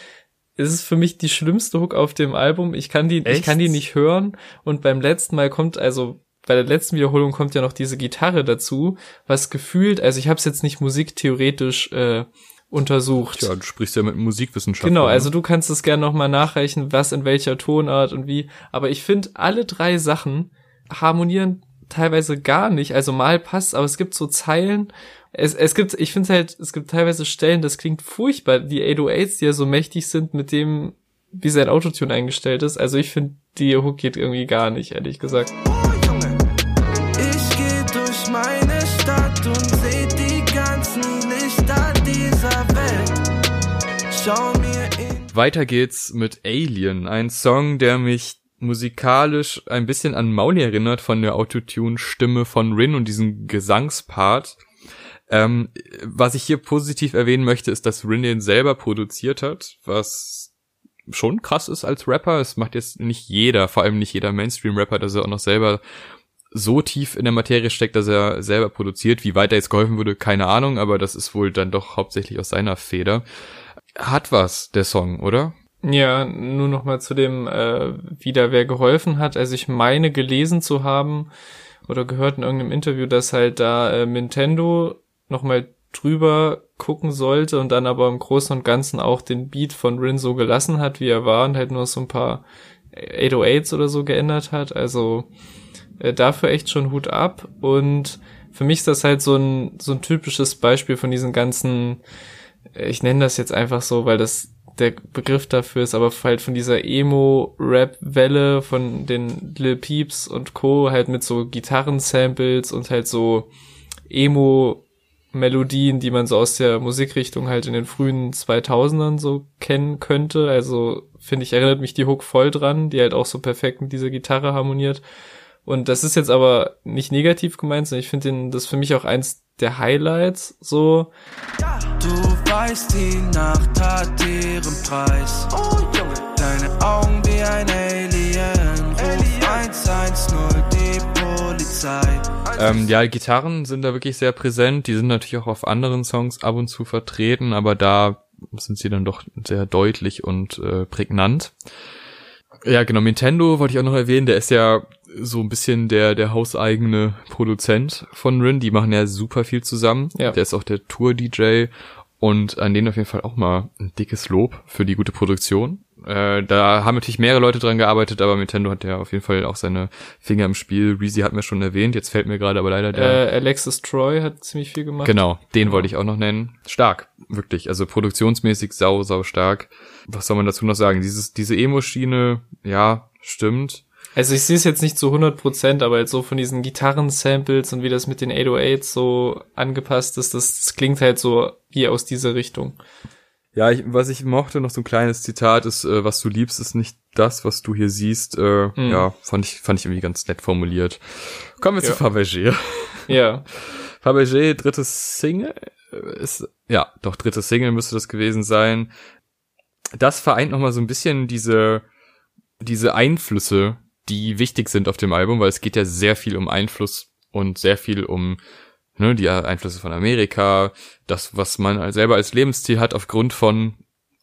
es ist für mich die schlimmste Hook auf dem Album. Ich kann die, Echt? ich kann die nicht hören. Und beim letzten Mal kommt, also bei der letzten Wiederholung kommt ja noch diese Gitarre dazu, was gefühlt, also ich habe es jetzt nicht musiktheoretisch äh, untersucht. Ja, du sprichst ja mit Musikwissenschaftlern. Genau, also du kannst es gerne nochmal nachreichen, was in welcher Tonart und wie. Aber ich finde, alle drei Sachen harmonieren teilweise gar nicht. Also mal passt, aber es gibt so Zeilen. Es, es gibt, ich finde halt, es gibt teilweise Stellen, das klingt furchtbar. Die 808s, die ja so mächtig sind mit dem, wie sein Autotune eingestellt ist. Also ich finde, die Hook geht irgendwie gar nicht, ehrlich gesagt. Weiter geht's mit Alien, ein Song, der mich musikalisch ein bisschen an Mauli erinnert von der Autotune-Stimme von Rin und diesem Gesangspart. Ähm, was ich hier positiv erwähnen möchte, ist, dass Rin den selber produziert hat, was schon krass ist als Rapper. Es macht jetzt nicht jeder, vor allem nicht jeder Mainstream-Rapper, dass er auch noch selber so tief in der Materie steckt, dass er selber produziert. Wie weit er jetzt geholfen würde, keine Ahnung, aber das ist wohl dann doch hauptsächlich aus seiner Feder. Hat was, der Song, oder? Ja, nur noch mal zu dem, äh, wieder wer geholfen hat. Also ich meine gelesen zu haben oder gehört in irgendeinem Interview, dass halt da äh, Nintendo noch mal drüber gucken sollte und dann aber im Großen und Ganzen auch den Beat von Rin so gelassen hat, wie er war und halt nur so ein paar 808s oder so geändert hat. Also äh, dafür echt schon Hut ab und für mich ist das halt so ein, so ein typisches Beispiel von diesen ganzen, äh, ich nenne das jetzt einfach so, weil das der Begriff dafür ist, aber halt von dieser Emo-Rap-Welle von den Lil Peeps und Co. halt mit so Gitarren-Samples und halt so Emo-Melodien, die man so aus der Musikrichtung halt in den frühen 2000ern so kennen könnte. Also finde ich, erinnert mich die Hook voll dran, die halt auch so perfekt mit dieser Gitarre harmoniert. Und das ist jetzt aber nicht negativ gemeint, sondern ich finde das für mich auch eins der Highlights so. Du weißt, die Nacht hat ihren Preis. Oh, Junge. Deine Augen wie ein Alien. Ruf 110, die Polizei. Ähm, ja, Gitarren sind da wirklich sehr präsent. Die sind natürlich auch auf anderen Songs ab und zu vertreten, aber da sind sie dann doch sehr deutlich und äh, prägnant. Ja, genau, Nintendo wollte ich auch noch erwähnen, der ist ja so ein bisschen der, der hauseigene Produzent von Rin. Die machen ja super viel zusammen. Ja. Der ist auch der Tour-DJ und an denen auf jeden Fall auch mal ein dickes Lob für die gute Produktion. Äh, da haben natürlich mehrere Leute dran gearbeitet, aber Nintendo hat ja auf jeden Fall auch seine Finger im Spiel. Reezy hat mir schon erwähnt, jetzt fällt mir gerade aber leider der. Äh, Alexis Troy hat ziemlich viel gemacht. Genau, den ja. wollte ich auch noch nennen. Stark, wirklich. Also produktionsmäßig sau, sau stark. Was soll man dazu noch sagen? Dieses, diese Emo-Schiene, ja, stimmt. Also ich sehe es jetzt nicht zu 100%, aber jetzt so von diesen Gitarren-Samples und wie das mit den 808s so angepasst ist, das, das klingt halt so wie aus dieser Richtung. Ja, ich, was ich mochte, noch so ein kleines Zitat ist, äh, was du liebst, ist nicht das, was du hier siehst. Äh, mhm. Ja, fand ich, fand ich irgendwie ganz nett formuliert. Kommen wir ja. zu Fabergé. Ja. Fabergé, drittes Single, äh, ist, ja, doch, drittes Single müsste das gewesen sein. Das vereint nochmal so ein bisschen diese, diese Einflüsse, die wichtig sind auf dem Album, weil es geht ja sehr viel um Einfluss und sehr viel um ne, die Einflüsse von Amerika, das, was man selber als Lebensstil hat aufgrund von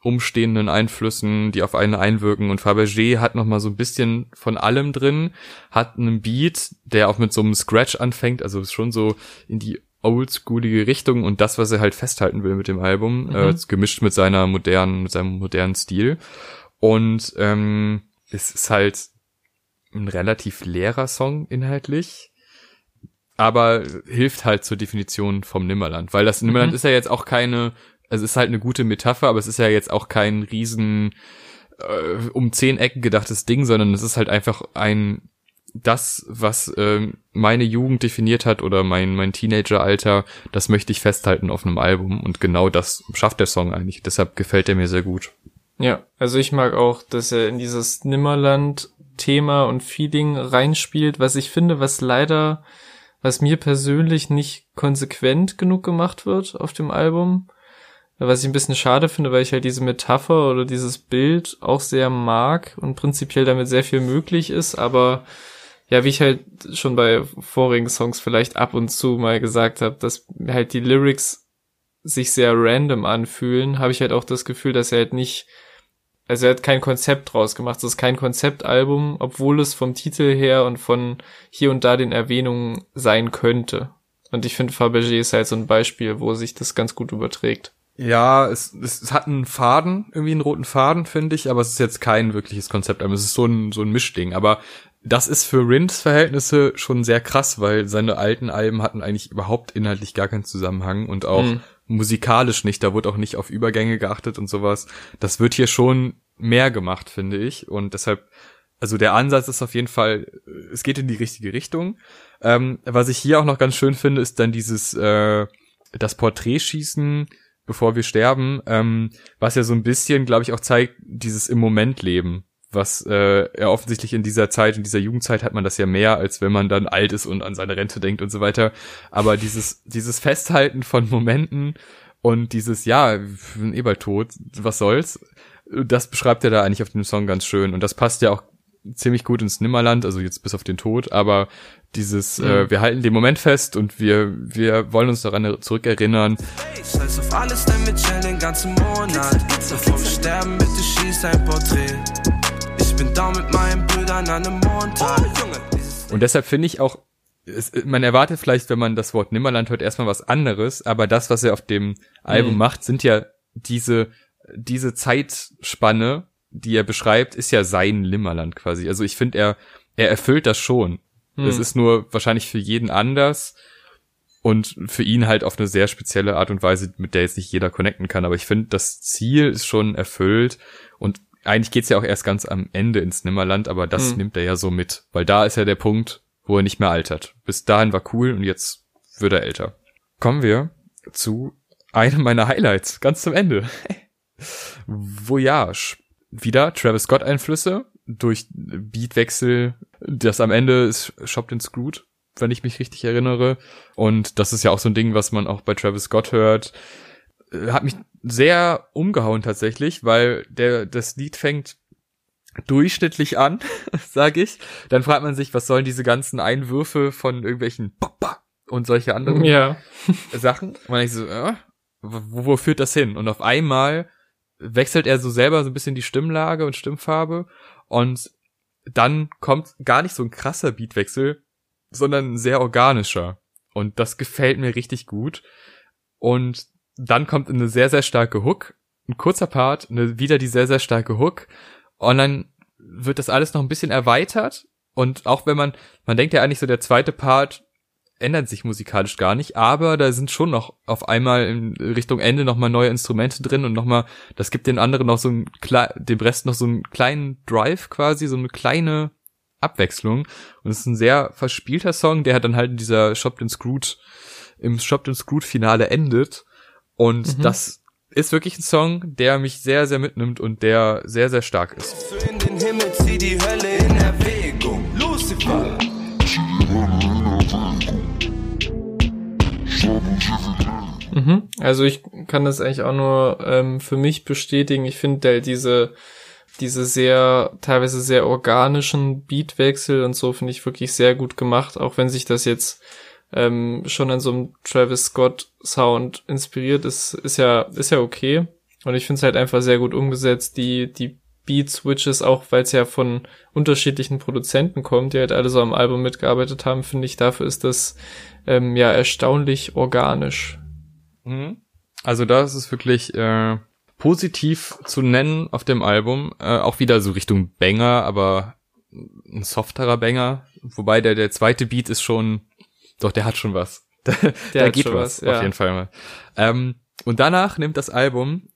umstehenden Einflüssen, die auf einen einwirken. Und Fabergé hat noch mal so ein bisschen von allem drin, hat einen Beat, der auch mit so einem Scratch anfängt, also schon so in die oldschoolige Richtung und das, was er halt festhalten will mit dem Album, mhm. äh, gemischt mit seiner modernen, mit seinem modernen Stil. Und ähm, es ist halt ein relativ leerer Song inhaltlich, aber hilft halt zur Definition vom Nimmerland, weil das Nimmerland mhm. ist ja jetzt auch keine, also es ist halt eine gute Metapher, aber es ist ja jetzt auch kein riesen äh, um zehn Ecken gedachtes Ding, sondern es ist halt einfach ein das, was äh, meine Jugend definiert hat oder mein, mein Teenageralter, das möchte ich festhalten auf einem Album und genau das schafft der Song eigentlich. Deshalb gefällt er mir sehr gut. Ja, also ich mag auch, dass er in dieses Nimmerland Thema und Feeling reinspielt, was ich finde, was leider, was mir persönlich nicht konsequent genug gemacht wird auf dem Album. Was ich ein bisschen schade finde, weil ich halt diese Metapher oder dieses Bild auch sehr mag und prinzipiell damit sehr viel möglich ist, aber ja, wie ich halt schon bei vorigen Songs vielleicht ab und zu mal gesagt habe, dass halt die Lyrics sich sehr random anfühlen, habe ich halt auch das Gefühl, dass er halt nicht also er hat kein Konzept draus gemacht. Es ist kein Konzeptalbum, obwohl es vom Titel her und von hier und da den Erwähnungen sein könnte. Und ich finde, Fabergé ist halt so ein Beispiel, wo sich das ganz gut überträgt. Ja, es, es hat einen Faden, irgendwie einen roten Faden, finde ich, aber es ist jetzt kein wirkliches Konzeptalbum. Es ist so ein, so ein Mischding. Aber das ist für Rins Verhältnisse schon sehr krass, weil seine alten Alben hatten eigentlich überhaupt inhaltlich gar keinen Zusammenhang und auch mhm musikalisch nicht, da wurde auch nicht auf Übergänge geachtet und sowas. Das wird hier schon mehr gemacht, finde ich. Und deshalb, also der Ansatz ist auf jeden Fall, es geht in die richtige Richtung. Ähm, was ich hier auch noch ganz schön finde, ist dann dieses, äh, das Porträtschießen, bevor wir sterben, ähm, was ja so ein bisschen, glaube ich, auch zeigt, dieses im Moment leben was äh, ja offensichtlich in dieser Zeit, in dieser Jugendzeit hat man das ja mehr, als wenn man dann alt ist und an seine Rente denkt und so weiter. Aber dieses, dieses Festhalten von Momenten und dieses, ja, bin eh bald tot, was soll's, das beschreibt er da eigentlich auf dem Song ganz schön. Und das passt ja auch ziemlich gut ins Nimmerland, also jetzt bis auf den Tod, aber dieses, äh, mhm. äh, wir halten den Moment fest und wir, wir wollen uns daran zurückerinnern. Scheiß auf alles, denn wir chillen den ganzen Monat. Bevor wir sterben, bitte schieß ein Porträt. An einem Montag. Oh, und deshalb finde ich auch, es, man erwartet vielleicht, wenn man das Wort Nimmerland hört, erstmal was anderes, aber das, was er auf dem Album mhm. macht, sind ja diese, diese Zeitspanne, die er beschreibt, ist ja sein Limmerland quasi. Also ich finde, er, er erfüllt das schon. Hm. Das ist nur wahrscheinlich für jeden anders und für ihn halt auf eine sehr spezielle Art und Weise, mit der jetzt nicht jeder connecten kann. Aber ich finde, das Ziel ist schon erfüllt und eigentlich geht's ja auch erst ganz am Ende ins Nimmerland, aber das hm. nimmt er ja so mit, weil da ist ja der Punkt, wo er nicht mehr altert. Bis dahin war cool und jetzt wird er älter. Kommen wir zu einem meiner Highlights, ganz zum Ende. Voyage wieder Travis Scott Einflüsse durch Beatwechsel. Das am Ende ist Shopped and Screwed, wenn ich mich richtig erinnere. Und das ist ja auch so ein Ding, was man auch bei Travis Scott hört. Hat mich sehr umgehauen tatsächlich, weil der, das Lied fängt durchschnittlich an, sage ich. Dann fragt man sich, was sollen diese ganzen Einwürfe von irgendwelchen Papa und solche anderen ja. Sachen. Und denkt so, äh, wo, wo führt das hin? Und auf einmal wechselt er so selber so ein bisschen die Stimmlage und Stimmfarbe und dann kommt gar nicht so ein krasser Beatwechsel, sondern ein sehr organischer. Und das gefällt mir richtig gut. Und dann kommt eine sehr, sehr starke Hook, ein kurzer Part, eine, wieder die sehr, sehr starke Hook. Und dann wird das alles noch ein bisschen erweitert. Und auch wenn man, man denkt ja eigentlich so, der zweite Part ändert sich musikalisch gar nicht, aber da sind schon noch auf einmal in Richtung Ende nochmal neue Instrumente drin und nochmal, das gibt den anderen noch so ein, dem Rest noch so einen kleinen Drive quasi, so eine kleine Abwechslung. Und es ist ein sehr verspielter Song, der dann halt in dieser Shop and Screwed, im Shop and Screwed Finale endet. Und mhm. das ist wirklich ein Song, der mich sehr, sehr mitnimmt und der sehr, sehr stark ist. In den Himmel zieh die Hölle in Erwägung. Lucifer. Mhm. Also ich kann das eigentlich auch nur ähm, für mich bestätigen. Ich finde diese diese sehr teilweise sehr organischen Beatwechsel und so finde ich wirklich sehr gut gemacht, auch wenn sich das jetzt ähm, schon an so einem Travis Scott Sound inspiriert ist, ist ja ist ja okay. Und ich finde es halt einfach sehr gut umgesetzt. Die die Beat Switches, auch weil es ja von unterschiedlichen Produzenten kommt, die halt alle so am Album mitgearbeitet haben, finde ich, dafür ist das ähm, ja erstaunlich organisch. Mhm. Also das ist wirklich äh, positiv zu nennen auf dem Album. Äh, auch wieder so Richtung Banger, aber ein softerer Banger. Wobei der, der zweite Beat ist schon, doch, der hat schon was. da, da geht was, was ja. auf jeden Fall mal. Ähm, und danach nimmt das Album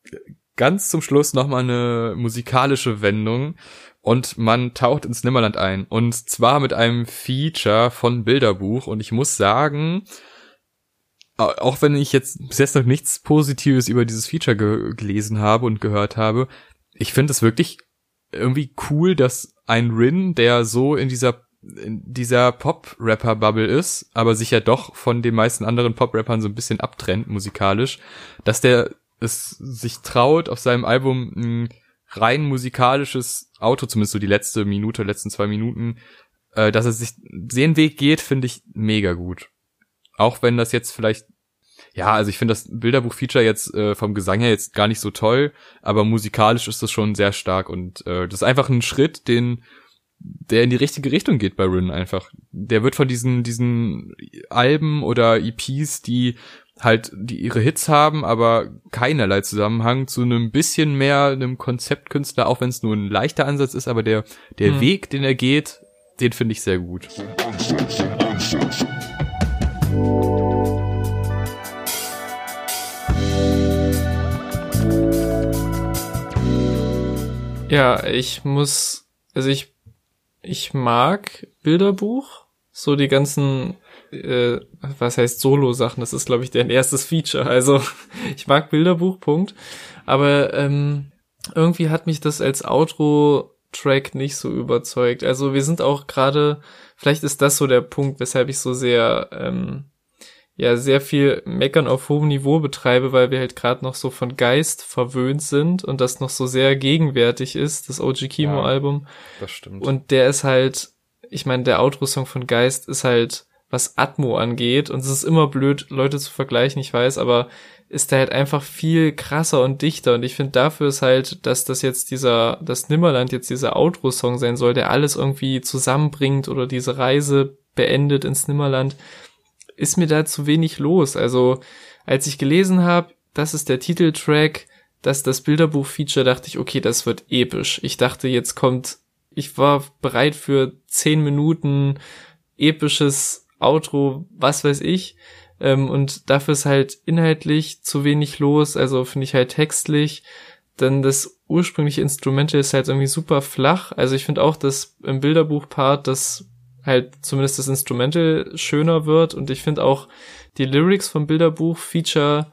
ganz zum Schluss nochmal eine musikalische Wendung und man taucht ins Nimmerland ein. Und zwar mit einem Feature von Bilderbuch. Und ich muss sagen, auch wenn ich jetzt bis jetzt noch nichts Positives über dieses Feature ge gelesen habe und gehört habe, ich finde es wirklich irgendwie cool, dass ein Rin, der so in dieser in dieser Pop-Rapper-Bubble ist, aber sich ja doch von den meisten anderen Pop-Rappern so ein bisschen abtrennt musikalisch, dass der es sich traut, auf seinem Album ein rein musikalisches Auto, zumindest so die letzte Minute, letzten zwei Minuten, äh, dass er sich den Weg geht, finde ich mega gut. Auch wenn das jetzt vielleicht, ja, also ich finde das Bilderbuch-Feature jetzt äh, vom Gesang her jetzt gar nicht so toll, aber musikalisch ist das schon sehr stark und äh, das ist einfach ein Schritt, den der in die richtige Richtung geht bei Rin einfach. Der wird von diesen diesen Alben oder EPs, die halt die ihre Hits haben, aber keinerlei Zusammenhang zu einem bisschen mehr einem Konzeptkünstler, auch wenn es nur ein leichter Ansatz ist, aber der der mhm. Weg, den er geht, den finde ich sehr gut. Ja, ich muss, also ich, ich mag Bilderbuch, so die ganzen äh, was heißt Solo-Sachen, das ist, glaube ich, deren erstes Feature. Also ich mag Bilderbuch, Punkt. Aber ähm, irgendwie hat mich das als Outro-Track nicht so überzeugt. Also wir sind auch gerade, vielleicht ist das so der Punkt, weshalb ich so sehr ähm, ja sehr viel Meckern auf hohem Niveau betreibe, weil wir halt gerade noch so von Geist verwöhnt sind und das noch so sehr gegenwärtig ist, das OG Kimo Album. Ja, das stimmt. Und der ist halt, ich meine, der Outro-Song von Geist ist halt, was Atmo angeht, und es ist immer blöd, Leute zu vergleichen, ich weiß, aber ist der halt einfach viel krasser und dichter. Und ich finde dafür ist halt, dass das jetzt dieser, das Nimmerland jetzt dieser Outro-Song sein soll, der alles irgendwie zusammenbringt oder diese Reise beendet ins Nimmerland ist mir da zu wenig los. Also als ich gelesen habe, das ist der Titeltrack, das ist das Bilderbuch-Feature, dachte ich, okay, das wird episch. Ich dachte, jetzt kommt, ich war bereit für zehn Minuten episches Outro, was weiß ich. Ähm, und dafür ist halt inhaltlich zu wenig los, also finde ich halt textlich. Dann das ursprüngliche Instrumental ist halt irgendwie super flach. Also ich finde auch, dass im Bilderbuch-Part das halt zumindest das Instrumental schöner wird und ich finde auch die Lyrics vom Bilderbuch Feature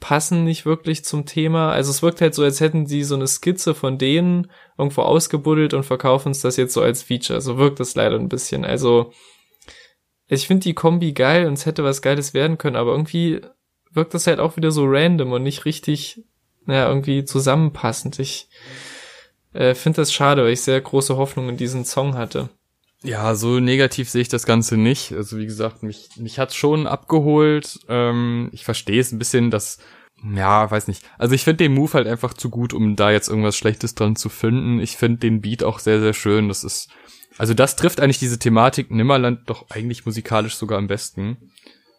passen nicht wirklich zum Thema. Also es wirkt halt so, als hätten sie so eine Skizze von denen irgendwo ausgebuddelt und verkaufen uns das jetzt so als Feature. So wirkt das leider ein bisschen. Also ich finde die Kombi geil und es hätte was Geiles werden können, aber irgendwie wirkt das halt auch wieder so random und nicht richtig, naja, irgendwie zusammenpassend. Ich äh, finde das schade, weil ich sehr große Hoffnung in diesen Song hatte. Ja, so negativ sehe ich das Ganze nicht. Also wie gesagt, mich, mich hat's schon abgeholt. Ähm, ich verstehe es ein bisschen, dass, ja, weiß nicht. Also ich finde den Move halt einfach zu gut, um da jetzt irgendwas Schlechtes dran zu finden. Ich finde den Beat auch sehr, sehr schön. Das ist, also das trifft eigentlich diese Thematik Nimmerland doch eigentlich musikalisch sogar am besten.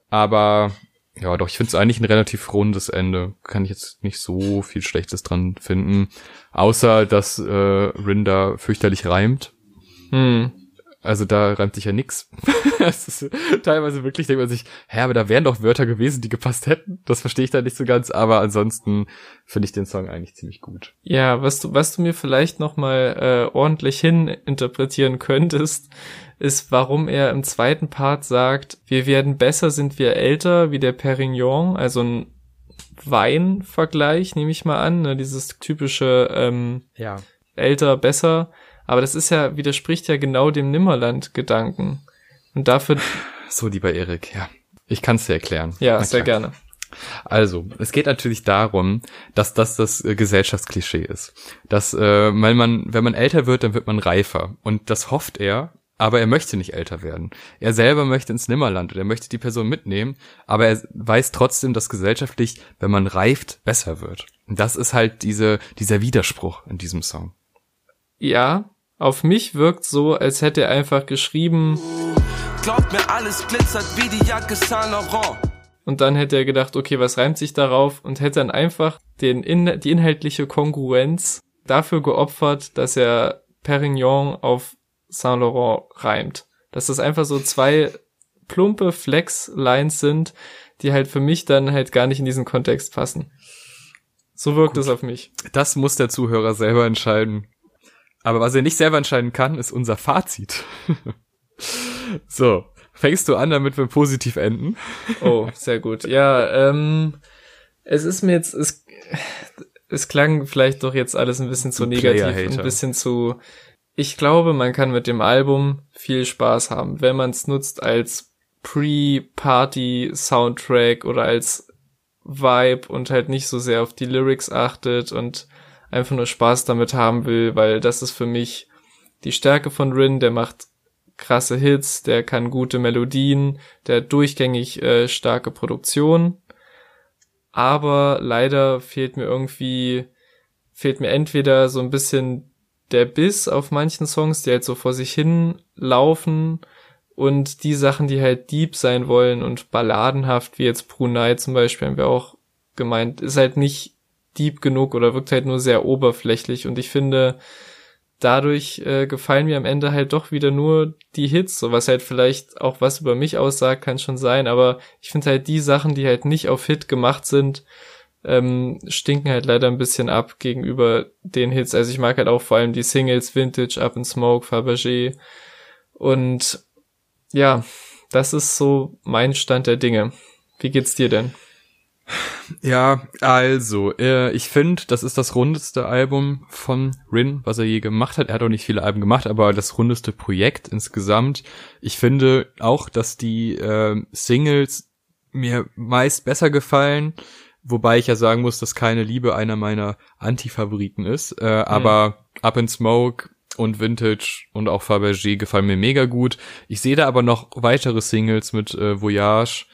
Aber ja, doch, ich finde es eigentlich ein relativ rundes Ende. Kann ich jetzt nicht so viel Schlechtes dran finden. Außer, dass äh, Rinder fürchterlich reimt. Hm. Also da reimt sich ja nix. das ist teilweise wirklich, denkt man sich, hä, aber da wären doch Wörter gewesen, die gepasst hätten. Das verstehe ich da nicht so ganz, aber ansonsten finde ich den Song eigentlich ziemlich gut. Ja, was du, was du mir vielleicht nochmal äh, ordentlich hin interpretieren könntest, ist, warum er im zweiten Part sagt, wir werden besser, sind wir älter, wie der Perignon, also ein Weinvergleich, nehme ich mal an, ne? dieses typische ähm, ja. älter, besser aber das ist ja, widerspricht ja genau dem Nimmerland-Gedanken. Und dafür. So, lieber Erik, ja. Ich kann es dir erklären. Ja, sehr gerne. Also, es geht natürlich darum, dass das das äh, Gesellschaftsklischee ist. Dass, äh, weil man, wenn man älter wird, dann wird man reifer. Und das hofft er, aber er möchte nicht älter werden. Er selber möchte ins Nimmerland und er möchte die Person mitnehmen, aber er weiß trotzdem, dass gesellschaftlich, wenn man reift, besser wird. Und das ist halt diese, dieser Widerspruch in diesem Song. Ja, auf mich wirkt so, als hätte er einfach geschrieben. Glaubt mir, alles glitzert wie die Jacke Saint Laurent. Und dann hätte er gedacht, okay, was reimt sich darauf? Und hätte dann einfach den in, die inhaltliche Kongruenz dafür geopfert, dass er Perignon auf Saint Laurent reimt. Dass das einfach so zwei plumpe Flex-Lines sind, die halt für mich dann halt gar nicht in diesen Kontext passen. So wirkt Gut. es auf mich. Das muss der Zuhörer selber entscheiden. Aber was er nicht selber entscheiden kann, ist unser Fazit. so, fängst du an, damit wir positiv enden? oh, sehr gut. Ja, ähm, es ist mir jetzt, es, es klang vielleicht doch jetzt alles ein bisschen zu negativ, ein bisschen zu, ich glaube, man kann mit dem Album viel Spaß haben, wenn man es nutzt als Pre-Party-Soundtrack oder als Vibe und halt nicht so sehr auf die Lyrics achtet und einfach nur Spaß damit haben will, weil das ist für mich die Stärke von Rin, der macht krasse Hits, der kann gute Melodien, der hat durchgängig äh, starke Produktion. Aber leider fehlt mir irgendwie, fehlt mir entweder so ein bisschen der Biss auf manchen Songs, die halt so vor sich hin laufen und die Sachen, die halt deep sein wollen und balladenhaft, wie jetzt Brunei zum Beispiel, haben wir auch gemeint, ist halt nicht deep genug oder wirkt halt nur sehr oberflächlich und ich finde, dadurch äh, gefallen mir am Ende halt doch wieder nur die Hits, so was halt vielleicht auch was über mich aussagt, kann schon sein, aber ich finde halt die Sachen, die halt nicht auf Hit gemacht sind, ähm, stinken halt leider ein bisschen ab gegenüber den Hits. Also ich mag halt auch vor allem die Singles Vintage, Up in Smoke, Fabergé und ja, das ist so mein Stand der Dinge. Wie geht's dir denn? Ja, also, äh, ich finde, das ist das rundeste Album von Rin, was er je gemacht hat. Er hat auch nicht viele Alben gemacht, aber das rundeste Projekt insgesamt. Ich finde auch, dass die äh, Singles mir meist besser gefallen, wobei ich ja sagen muss, dass keine Liebe einer meiner Anti-Favoriten ist. Äh, mhm. Aber Up in Smoke und Vintage und auch Fabergé gefallen mir mega gut. Ich sehe da aber noch weitere Singles mit äh, Voyage.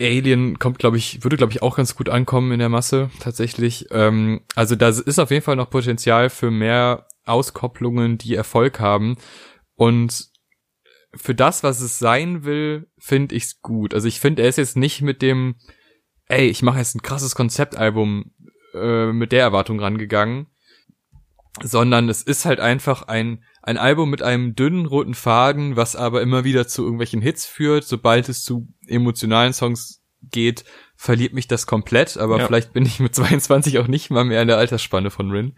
Alien kommt, glaube ich, würde, glaube ich, auch ganz gut ankommen in der Masse, tatsächlich. Ähm, also da ist auf jeden Fall noch Potenzial für mehr Auskopplungen, die Erfolg haben. Und für das, was es sein will, finde ich's gut. Also ich finde, er ist jetzt nicht mit dem, ey, ich mache jetzt ein krasses Konzeptalbum äh, mit der Erwartung rangegangen, sondern es ist halt einfach ein, ein Album mit einem dünnen roten Faden, was aber immer wieder zu irgendwelchen Hits führt. Sobald es zu emotionalen Songs geht, verliert mich das komplett, aber ja. vielleicht bin ich mit 22 auch nicht mal mehr in der Altersspanne von Rin.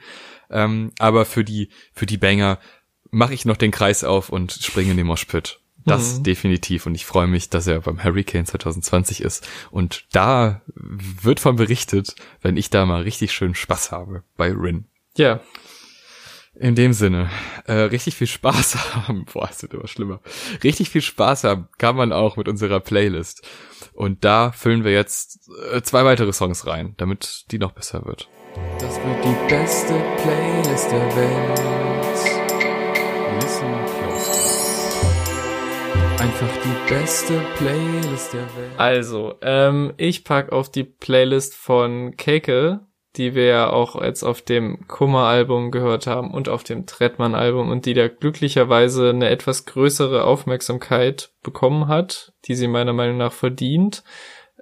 Ähm, aber für die, für die Banger mache ich noch den Kreis auf und springe in den Moshpit. Das mhm. definitiv. Und ich freue mich, dass er beim Hurricane 2020 ist. Und da wird von berichtet, wenn ich da mal richtig schön Spaß habe bei Rin. Ja, in dem Sinne, äh, richtig viel Spaß haben. Boah, es wird immer schlimmer. Richtig viel Spaß haben kann man auch mit unserer Playlist. Und da füllen wir jetzt äh, zwei weitere Songs rein, damit die noch besser wird. Das wird die beste Playlist der Welt. Listen close. Einfach die beste Playlist der Welt. Also, ähm, ich pack auf die Playlist von Keke die wir ja auch jetzt auf dem Kummer-Album gehört haben und auf dem Trettmann-Album und die da glücklicherweise eine etwas größere Aufmerksamkeit bekommen hat, die sie meiner Meinung nach verdient.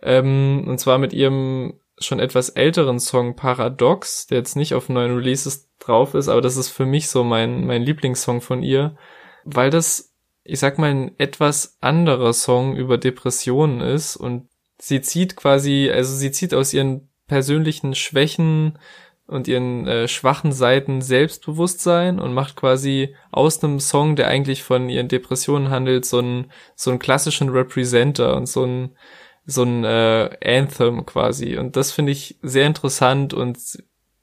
Ähm, und zwar mit ihrem schon etwas älteren Song Paradox, der jetzt nicht auf neuen Releases drauf ist, aber das ist für mich so mein, mein Lieblingssong von ihr, weil das, ich sag mal, ein etwas anderer Song über Depressionen ist und sie zieht quasi, also sie zieht aus ihren persönlichen Schwächen und ihren äh, schwachen Seiten Selbstbewusstsein und macht quasi aus einem Song, der eigentlich von ihren Depressionen handelt, so einen so einen klassischen Representer und so ein so ein äh, Anthem quasi. Und das finde ich sehr interessant und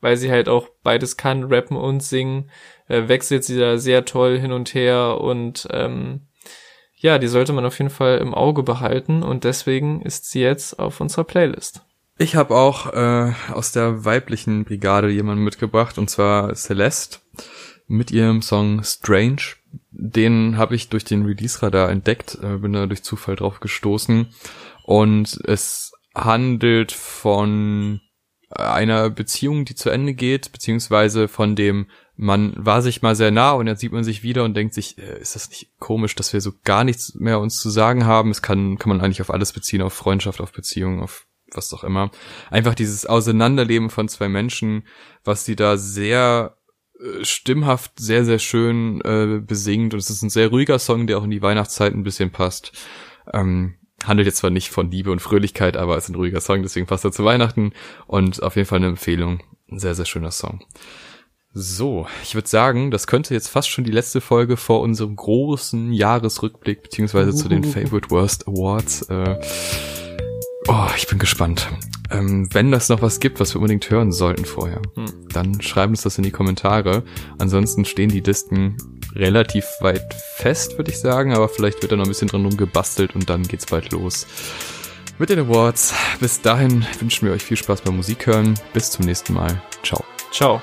weil sie halt auch beides kann, rappen und singen, äh, wechselt sie da sehr toll hin und her und ähm, ja, die sollte man auf jeden Fall im Auge behalten und deswegen ist sie jetzt auf unserer Playlist. Ich habe auch äh, aus der weiblichen Brigade jemanden mitgebracht, und zwar Celeste mit ihrem Song Strange. Den habe ich durch den Release-Radar entdeckt, äh, bin da durch Zufall drauf gestoßen. Und es handelt von einer Beziehung, die zu Ende geht, beziehungsweise von dem, man war sich mal sehr nah und jetzt sieht man sich wieder und denkt sich, äh, ist das nicht komisch, dass wir so gar nichts mehr uns zu sagen haben? Es kann, kann man eigentlich auf alles beziehen, auf Freundschaft, auf Beziehung, auf was auch immer. Einfach dieses Auseinanderleben von zwei Menschen, was sie da sehr äh, stimmhaft sehr, sehr schön äh, besingt. Und es ist ein sehr ruhiger Song, der auch in die Weihnachtszeit ein bisschen passt. Ähm, handelt jetzt zwar nicht von Liebe und Fröhlichkeit, aber es ist ein ruhiger Song, deswegen passt er zu Weihnachten. Und auf jeden Fall eine Empfehlung. Ein sehr, sehr schöner Song. So, ich würde sagen, das könnte jetzt fast schon die letzte Folge vor unserem großen Jahresrückblick beziehungsweise zu den Favorite Worst Awards äh, Oh, ich bin gespannt. Ähm, wenn das noch was gibt, was wir unbedingt hören sollten vorher, hm. dann schreiben uns das in die Kommentare. Ansonsten stehen die Listen relativ weit fest, würde ich sagen, aber vielleicht wird da noch ein bisschen dran rumgebastelt und dann geht's bald los. Mit den Awards. Bis dahin wünschen wir euch viel Spaß beim Musik hören. Bis zum nächsten Mal. Ciao. Ciao.